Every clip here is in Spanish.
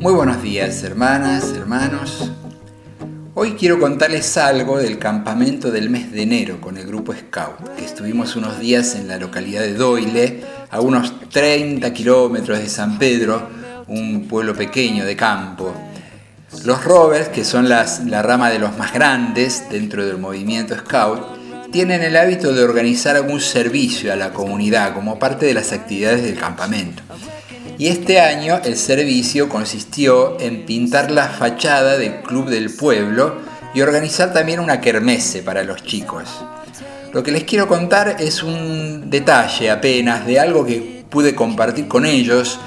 Muy buenos días, hermanas, hermanos. Hoy quiero contarles algo del campamento del mes de enero con el grupo Scout, que estuvimos unos días en la localidad de Doyle, a unos 30 kilómetros de San Pedro, un pueblo pequeño de campo. Los Rovers, que son la rama de los más grandes dentro del movimiento Scout, tienen el hábito de organizar algún servicio a la comunidad como parte de las actividades del campamento. Y este año el servicio consistió en pintar la fachada del Club del Pueblo y organizar también una kermesse para los chicos. Lo que les quiero contar es un detalle apenas de algo que pude compartir con ellos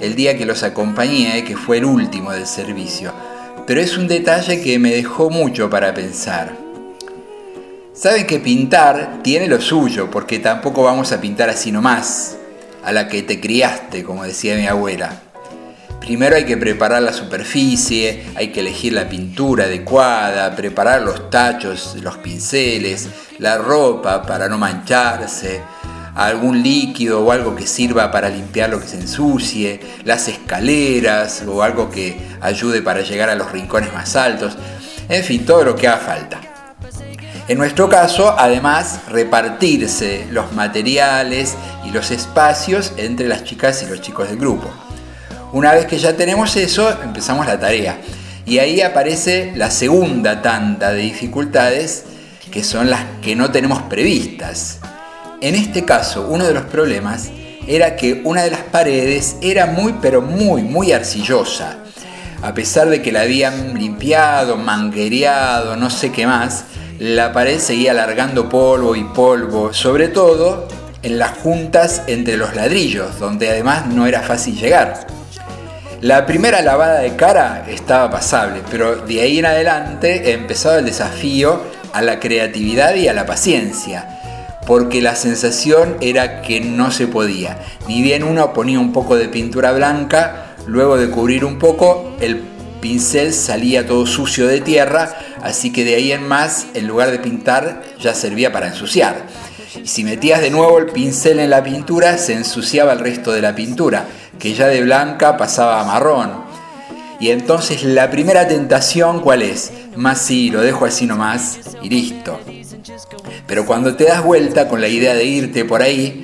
el día que los acompañé, que fue el último del servicio. Pero es un detalle que me dejó mucho para pensar. Saben que pintar tiene lo suyo, porque tampoco vamos a pintar así nomás a la que te criaste, como decía mi abuela. Primero hay que preparar la superficie, hay que elegir la pintura adecuada, preparar los tachos, los pinceles, la ropa para no mancharse, algún líquido o algo que sirva para limpiar lo que se ensucie, las escaleras o algo que ayude para llegar a los rincones más altos, en fin, todo lo que haga falta. En nuestro caso, además, repartirse los materiales y los espacios entre las chicas y los chicos del grupo. Una vez que ya tenemos eso, empezamos la tarea. Y ahí aparece la segunda tanda de dificultades, que son las que no tenemos previstas. En este caso, uno de los problemas era que una de las paredes era muy, pero muy, muy arcillosa. A pesar de que la habían limpiado, manguereado, no sé qué más, la pared seguía alargando polvo y polvo, sobre todo en las juntas entre los ladrillos, donde además no era fácil llegar. La primera lavada de cara estaba pasable, pero de ahí en adelante empezaba el desafío a la creatividad y a la paciencia, porque la sensación era que no se podía. Ni bien uno ponía un poco de pintura blanca, luego de cubrir un poco, el pincel salía todo sucio de tierra, así que de ahí en más, en lugar de pintar, ya servía para ensuciar. Y si metías de nuevo el pincel en la pintura, se ensuciaba el resto de la pintura, que ya de blanca pasaba a marrón. Y entonces la primera tentación, ¿cuál es? Más sí, lo dejo así nomás y listo. Pero cuando te das vuelta con la idea de irte por ahí,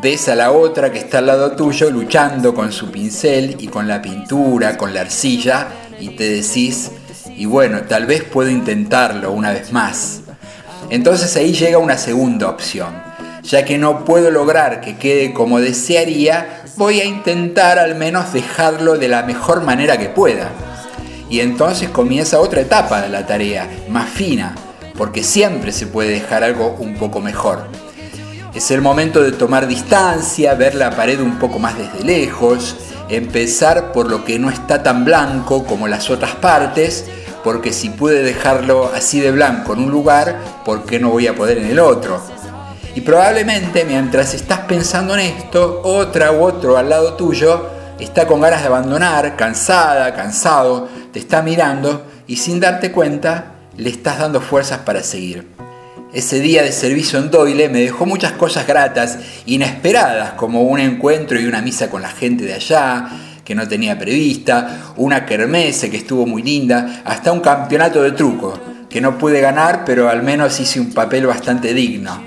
ves a la otra que está al lado tuyo luchando con su pincel y con la pintura, con la arcilla, y te decís, y bueno, tal vez puedo intentarlo una vez más. Entonces ahí llega una segunda opción. Ya que no puedo lograr que quede como desearía, voy a intentar al menos dejarlo de la mejor manera que pueda. Y entonces comienza otra etapa de la tarea, más fina, porque siempre se puede dejar algo un poco mejor. Es el momento de tomar distancia, ver la pared un poco más desde lejos, empezar por lo que no está tan blanco como las otras partes, porque si pude dejarlo así de blanco en un lugar, ¿por qué no voy a poder en el otro? Y probablemente mientras estás pensando en esto, otra u otro al lado tuyo está con ganas de abandonar, cansada, cansado, te está mirando y sin darte cuenta le estás dando fuerzas para seguir. Ese día de servicio en Doyle me dejó muchas cosas gratas, inesperadas, como un encuentro y una misa con la gente de allá, que no tenía prevista, una kermesse que estuvo muy linda, hasta un campeonato de truco, que no pude ganar, pero al menos hice un papel bastante digno.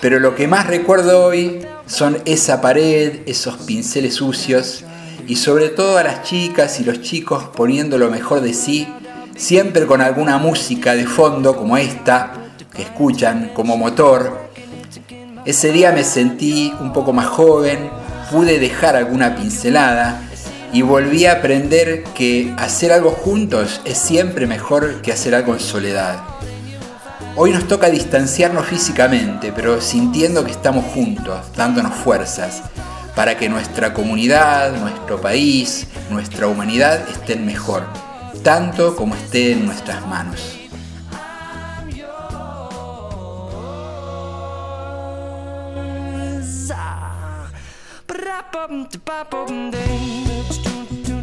Pero lo que más recuerdo hoy son esa pared, esos pinceles sucios y sobre todo a las chicas y los chicos poniendo lo mejor de sí, siempre con alguna música de fondo como esta, que escuchan como motor. Ese día me sentí un poco más joven, pude dejar alguna pincelada y volví a aprender que hacer algo juntos es siempre mejor que hacer algo en soledad. Hoy nos toca distanciarnos físicamente, pero sintiendo que estamos juntos, dándonos fuerzas, para que nuestra comunidad, nuestro país, nuestra humanidad estén mejor, tanto como esté en nuestras manos. Ba-da-bum-da-ba-bum-ding.